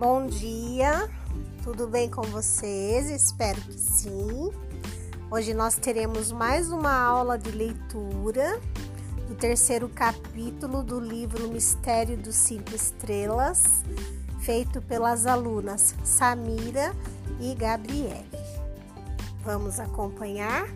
Bom dia, tudo bem com vocês? Espero que sim. Hoje nós teremos mais uma aula de leitura do terceiro capítulo do livro Mistério dos Cinco Estrelas, feito pelas alunas Samira e Gabriele. Vamos acompanhar?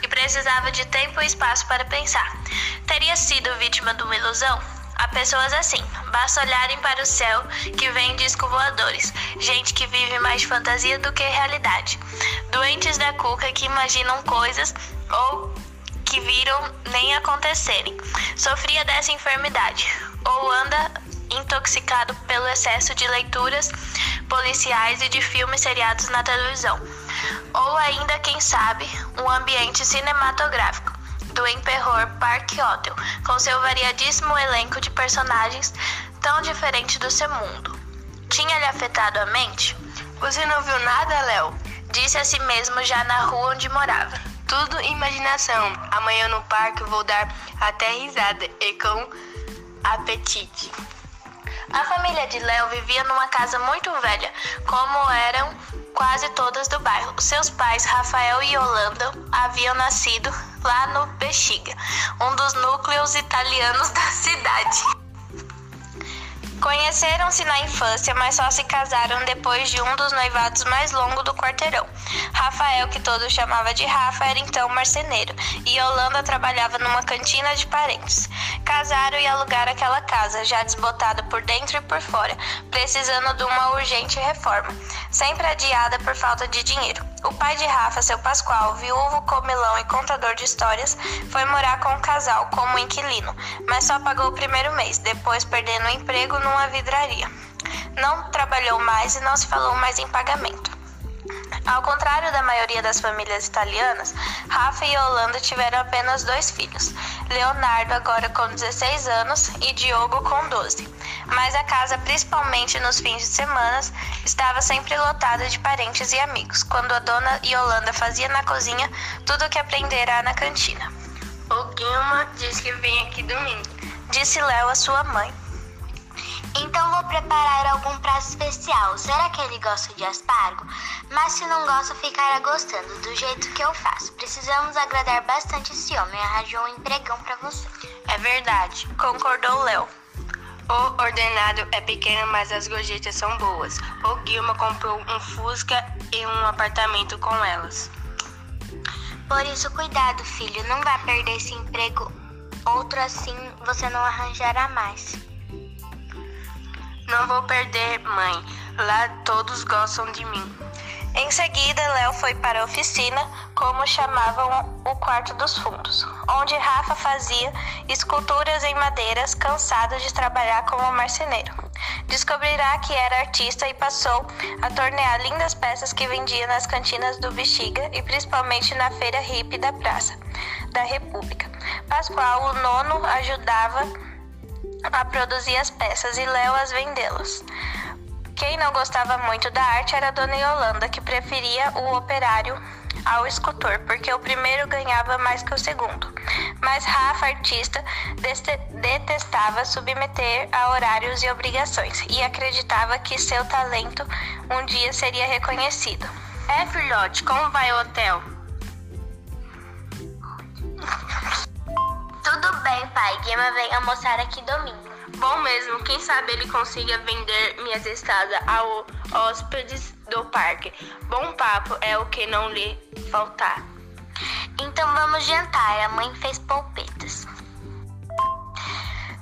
E precisava de tempo e espaço para pensar. Teria sido vítima de uma ilusão? Há pessoas assim, basta olharem para o céu que vem disco voadores, gente que vive mais fantasia do que realidade, doentes da cuca que imaginam coisas ou que viram nem acontecerem. Sofria dessa enfermidade. Ou anda intoxicado pelo excesso de leituras policiais e de filmes seriados na televisão. Ou ainda, quem sabe, um ambiente cinematográfico do Emperor Park Hotel, com seu variadíssimo elenco de personagens tão diferente do seu mundo. Tinha-lhe afetado a mente? Você não viu nada, Léo? Disse a si mesmo já na rua onde morava. Tudo imaginação. Amanhã no parque vou dar até risada e com apetite. A família de Léo vivia numa casa muito velha, como eram quase todas do bairro. Seus pais, Rafael e Yolanda, haviam nascido lá no Bexiga, um dos núcleos italianos da cidade. Conheceram-se na infância, mas só se casaram depois de um dos noivados mais longos do quarteirão. Rafael, que todos chamava de Rafa, era então marceneiro, e Yolanda trabalhava numa cantina de parentes. Casaram e alugaram aquela casa, já desbotada por dentro e por fora, precisando de uma urgente reforma, sempre adiada por falta de dinheiro. O pai de Rafa, seu Pascoal, viúvo, comilão e contador de histórias, foi morar com o casal como inquilino, mas só pagou o primeiro mês, depois perdendo o emprego numa vidraria. Não trabalhou mais e não se falou mais em pagamento. Ao contrário da maioria das famílias italianas, Rafa e Yolanda tiveram apenas dois filhos, Leonardo agora com 16 anos e Diogo com 12. Mas a casa, principalmente nos fins de semana, estava sempre lotada de parentes e amigos, quando a dona Yolanda fazia na cozinha tudo o que aprendera na cantina. O Guilma diz que vem aqui domingo, disse Léo à sua mãe. Então vou preparar algum prato especial. Será que ele gosta de aspargo? Mas se não gosta, ficará gostando do jeito que eu faço. Precisamos agradar bastante esse homem. Arranjou um empregão para você. É verdade, concordou Léo. O ordenado é pequeno, mas as gorjetas são boas. O Guilma comprou um Fusca e um apartamento com elas. Por isso, cuidado, filho. Não vá perder esse emprego. Outro assim você não arranjará mais. Não vou perder, mãe. Lá todos gostam de mim. Em seguida, Léo foi para a oficina, como chamavam o quarto dos fundos, onde Rafa fazia esculturas em madeiras, cansado de trabalhar como marceneiro. Descobrirá que era artista e passou a tornear lindas peças que vendia nas cantinas do Bexiga e principalmente na feira hippie da Praça da República. Pascoal, o nono, ajudava a produzir as peças e Léo as vendê-las. Quem não gostava muito da arte era a dona Yolanda, que preferia o operário ao escultor, porque o primeiro ganhava mais que o segundo. Mas Rafa, artista, detestava submeter a horários e obrigações e acreditava que seu talento um dia seria reconhecido. É, filhote, como vai o hotel? Tudo bem, pai. Guima vem almoçar aqui domingo. Bom mesmo, quem sabe ele consiga vender minhas estadas ao hóspedes do parque. Bom papo é o que não lhe faltar. Então vamos jantar. A mãe fez polpetas.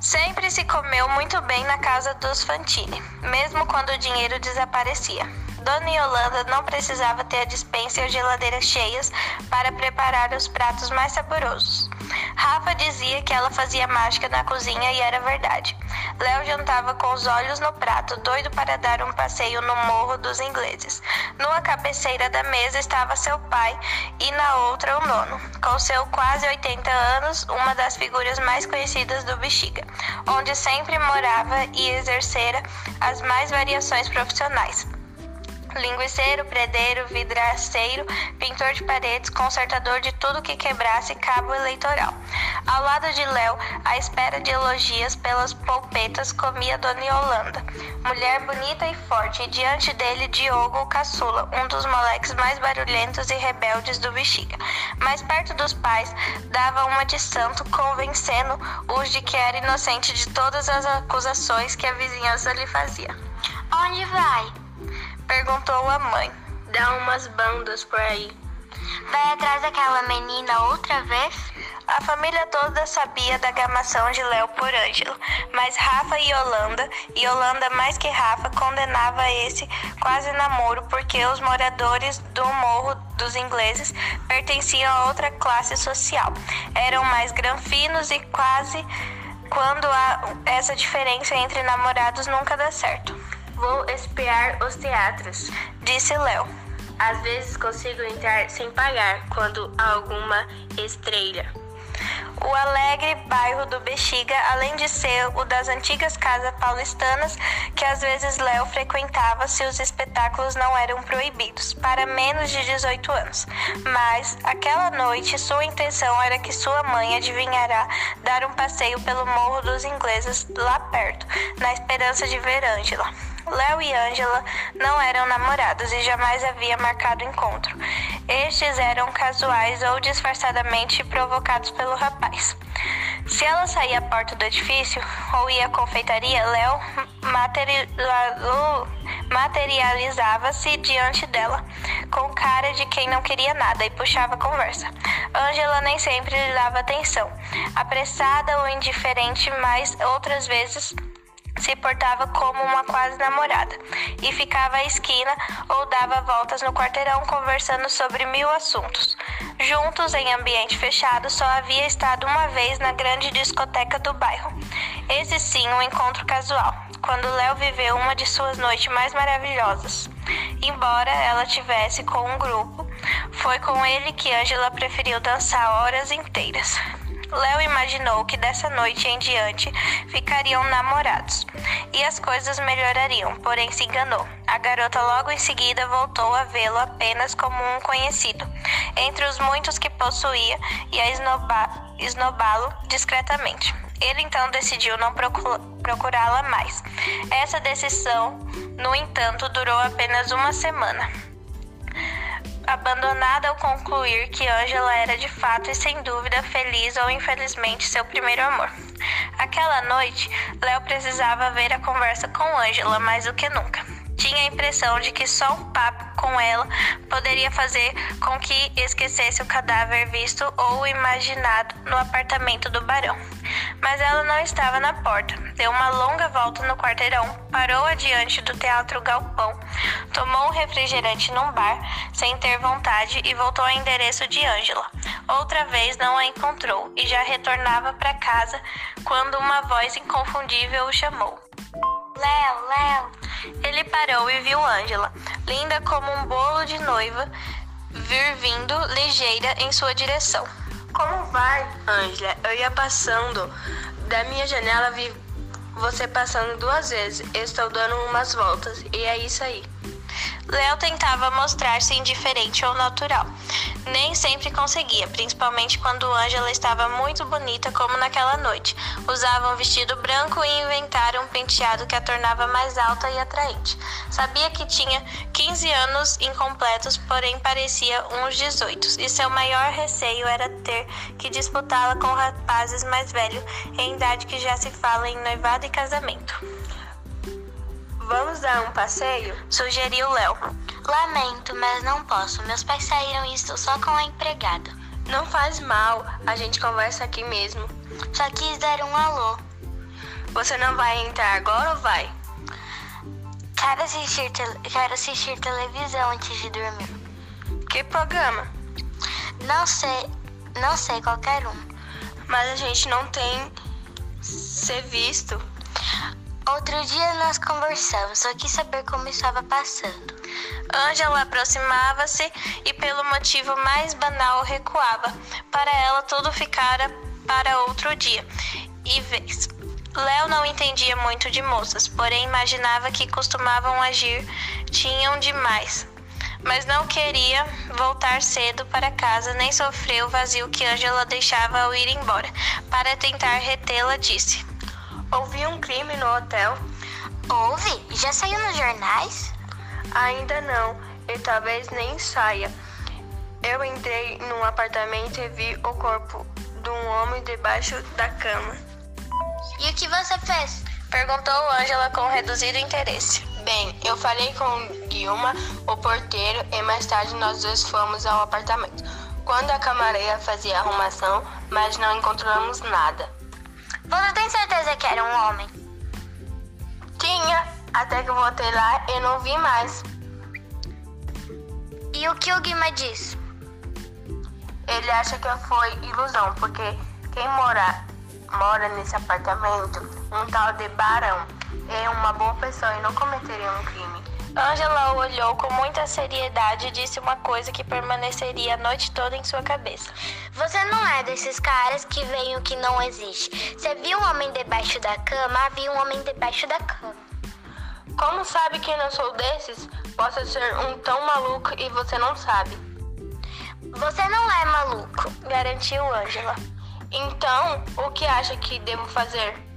Sempre se comeu muito bem na casa dos Fantini, mesmo quando o dinheiro desaparecia. Dona Yolanda não precisava ter a dispensa e a geladeira cheias para preparar os pratos mais saborosos. Rafa dizia que ela fazia mágica na cozinha e era verdade. Léo jantava com os olhos no prato, doido para dar um passeio no Morro dos Ingleses. Numa cabeceira da mesa estava seu pai e na outra o nono, com seu quase 80 anos, uma das figuras mais conhecidas do Bexiga, onde sempre morava e exercera as mais variações profissionais. Linguiceiro, predeiro, vidraceiro, pintor de paredes, consertador de tudo que quebrasse cabo eleitoral. Ao lado de Léo, à espera de elogias pelas polpetas, comia Dona Yolanda, mulher bonita e forte, e diante dele Diogo, caçula, um dos moleques mais barulhentos e rebeldes do Bexiga. Mais perto dos pais, dava uma de santo, convencendo-os de que era inocente de todas as acusações que a vizinhança lhe fazia. Onde vai? Perguntou a mãe. Dá umas bandas por aí. Vai atrás daquela menina outra vez? A família toda sabia da gamação de Léo por Ângelo, mas Rafa e Yolanda, e Yolanda mais que Rafa, condenava esse quase namoro porque os moradores do Morro dos Ingleses pertenciam a outra classe social. Eram mais granfinos e quase quando há essa diferença entre namorados nunca dá certo. Vou espiar os teatros, disse Léo. Às vezes consigo entrar sem pagar quando há alguma estrela. O alegre bairro do Bexiga, além de ser o das antigas casas paulistanas, que às vezes Léo frequentava se os espetáculos não eram proibidos, para menos de 18 anos. Mas, aquela noite, sua intenção era que sua mãe adivinhará dar um passeio pelo Morro dos Ingleses lá perto, na esperança de ver Ângela. Léo e Ângela não eram namorados e jamais havia marcado encontro. Estes eram casuais ou disfarçadamente provocados pelo rapaz. Se ela saía à porta do edifício ou ia à confeitaria, Léo materializava-se diante dela, com cara de quem não queria nada e puxava a conversa. Ângela nem sempre lhe dava atenção, apressada ou indiferente, mas outras vezes se portava como uma quase namorada e ficava à esquina ou dava voltas no quarteirão conversando sobre mil assuntos. Juntos, em ambiente fechado, só havia estado uma vez na grande discoteca do bairro. Esse sim, um encontro casual, quando Léo viveu uma de suas noites mais maravilhosas. Embora ela tivesse com um grupo, foi com ele que Angela preferiu dançar horas inteiras. Léo imaginou que dessa noite em diante ficariam namorados e as coisas melhorariam, porém se enganou. A garota logo em seguida voltou a vê-lo apenas como um conhecido, entre os muitos que possuía, e a esnobá-lo discretamente. Ele então decidiu não procurá-la mais. Essa decisão, no entanto, durou apenas uma semana abandonada ao concluir que Angela era de fato e sem dúvida feliz ou infelizmente seu primeiro amor. Aquela noite, Léo precisava ver a conversa com Angela mais do que nunca. Tinha a impressão de que só um papo com ela poderia fazer com que esquecesse o cadáver visto ou imaginado no apartamento do barão. Mas ela não estava na porta. Deu uma longa volta no quarteirão, parou adiante do Teatro Galpão, tomou um refrigerante num bar, sem ter vontade, e voltou ao endereço de Ângela. Outra vez não a encontrou e já retornava para casa quando uma voz inconfundível o chamou. Léo, Léo. Ele parou e viu Ângela, linda como um bolo de noiva, vir vindo ligeira em sua direção. Como vai, Ângela? Eu ia passando da minha janela, vi você passando duas vezes. Estou dando umas voltas e é isso aí. Léo tentava mostrar-se indiferente ou natural. Nem sempre conseguia, principalmente quando Angela estava muito bonita, como naquela noite. Usava um vestido branco e inventara um penteado que a tornava mais alta e atraente. Sabia que tinha 15 anos incompletos, porém parecia uns 18, e seu maior receio era ter que disputá-la com rapazes mais velhos, em idade que já se fala em noivado e casamento. Vamos dar um passeio? Sugeriu Léo. Lamento, mas não posso. Meus pais saíram e estou só com a empregada. Não faz mal, a gente conversa aqui mesmo. Só quis dar um alô. Você não vai entrar agora ou vai? Quero assistir, quero assistir televisão antes de dormir. Que programa? Não sei, não sei qualquer um. Mas a gente não tem ser visto. Outro dia nós conversamos, só quis saber como estava passando. Ângela aproximava-se e, pelo motivo mais banal, recuava. Para ela, tudo ficara para outro dia e vez. Léo não entendia muito de moças, porém imaginava que costumavam agir, tinham demais. Mas não queria voltar cedo para casa, nem sofrer o vazio que Ângela deixava ao ir embora. Para tentar retê-la, disse: Ouvi um crime no hotel? Houve? Já saiu nos jornais? Ainda não, e talvez nem saia. Eu entrei num apartamento e vi o corpo de um homem debaixo da cama. E o que você fez? Perguntou Ângela com reduzido interesse. Bem, eu falei com Guilma, o porteiro, e mais tarde nós dois fomos ao apartamento. Quando a camareira fazia arrumação, mas não encontramos nada. Você tem certeza que era um homem? Tinha, até que eu voltei lá e não vi mais. E o que o Guima disse? Ele acha que foi ilusão, porque quem mora, mora nesse apartamento, um tal de Barão, é uma boa pessoa e não cometeria um crime. Ângela olhou com muita seriedade e disse uma coisa que permaneceria a noite toda em sua cabeça. Você não é desses caras que veem o que não existe. Você viu um homem debaixo da cama? Havia um homem debaixo da cama. Como sabe que não sou desses? Posso ser um tão maluco e você não sabe. Você não é maluco, garantiu Ângela. Então, o que acha que devo fazer?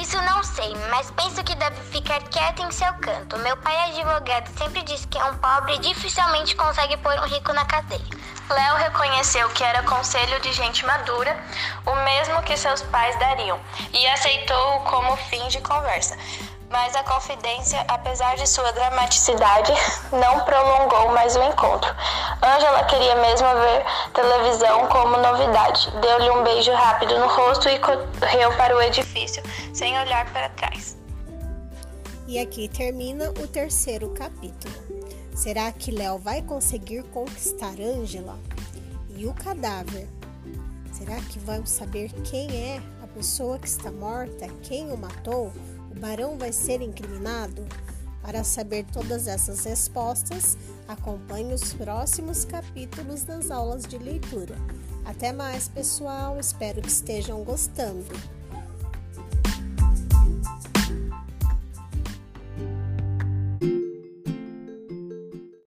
Isso não sei, mas penso que deve ficar quieto em seu canto. Meu pai é advogado sempre diz que é um pobre dificilmente consegue pôr um rico na cadeia. Léo reconheceu que era conselho de gente madura, o mesmo que seus pais dariam, e aceitou-o como fim de conversa mas a confidência, apesar de sua dramaticidade, não prolongou mais o encontro. Angela queria mesmo ver televisão como novidade. Deu-lhe um beijo rápido no rosto e correu para o edifício, sem olhar para trás. E aqui termina o terceiro capítulo. Será que Léo vai conseguir conquistar Angela? E o cadáver? Será que vamos saber quem é a pessoa que está morta, quem o matou? O barão vai ser incriminado? Para saber todas essas respostas, acompanhe os próximos capítulos das aulas de leitura. Até mais, pessoal. Espero que estejam gostando.